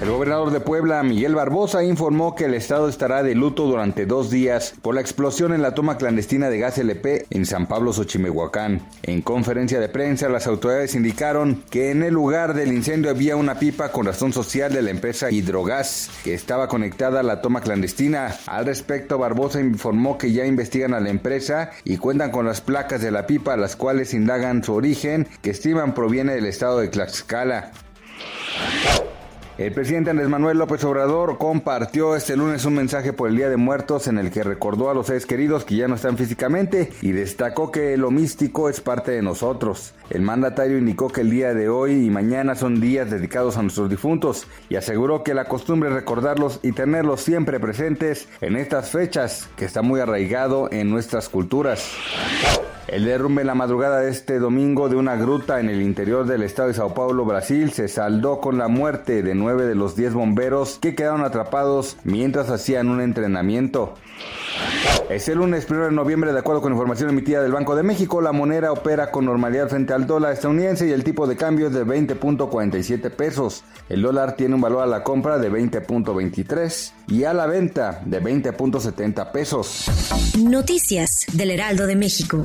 El gobernador de Puebla, Miguel Barbosa, informó que el estado estará de luto durante dos días por la explosión en la toma clandestina de gas LP en San Pablo, Xochimehuacán. En conferencia de prensa, las autoridades indicaron que en el lugar del incendio había una pipa con razón social de la empresa Hidrogas que estaba conectada a la toma clandestina. Al respecto, Barbosa informó que ya investigan a la empresa y cuentan con las placas de la pipa, las cuales indagan su origen, que estiman proviene del estado de Tlaxcala. El presidente Andrés Manuel López Obrador compartió este lunes un mensaje por el Día de Muertos en el que recordó a los seres queridos que ya no están físicamente y destacó que lo místico es parte de nosotros. El mandatario indicó que el día de hoy y mañana son días dedicados a nuestros difuntos y aseguró que la costumbre es recordarlos y tenerlos siempre presentes en estas fechas que está muy arraigado en nuestras culturas. El derrumbe en la madrugada de este domingo de una gruta en el interior del estado de Sao Paulo, Brasil, se saldó con la muerte de nueve de los diez bomberos que quedaron atrapados mientras hacían un entrenamiento. Es el lunes 1 de noviembre, de acuerdo con información emitida del Banco de México, la moneda opera con normalidad frente al dólar estadounidense y el tipo de cambio es de 20.47 pesos. El dólar tiene un valor a la compra de 20.23 y a la venta de 20.70 pesos. Noticias del Heraldo de México.